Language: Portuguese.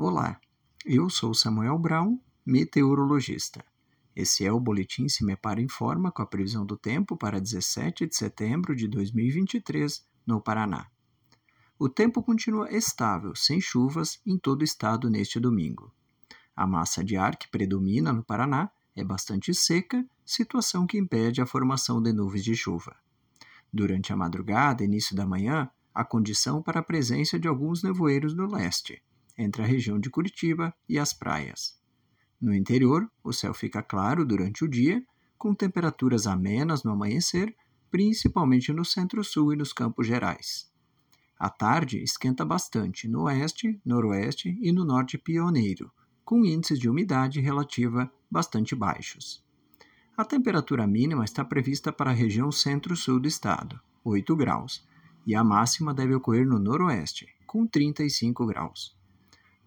Olá, eu sou Samuel Brown, meteorologista. Esse é o Boletim Se Me Para Informa com a previsão do tempo para 17 de setembro de 2023 no Paraná. O tempo continua estável, sem chuvas, em todo o estado neste domingo. A massa de ar que predomina no Paraná é bastante seca, situação que impede a formação de nuvens de chuva. Durante a madrugada e início da manhã, há condição para a presença de alguns nevoeiros no leste entre a região de Curitiba e as praias. No interior, o céu fica claro durante o dia, com temperaturas amenas no amanhecer, principalmente no centro-sul e nos campos gerais. À tarde, esquenta bastante no oeste, noroeste e no norte pioneiro, com índices de umidade relativa bastante baixos. A temperatura mínima está prevista para a região centro-sul do estado, 8 graus, e a máxima deve ocorrer no noroeste, com 35 graus.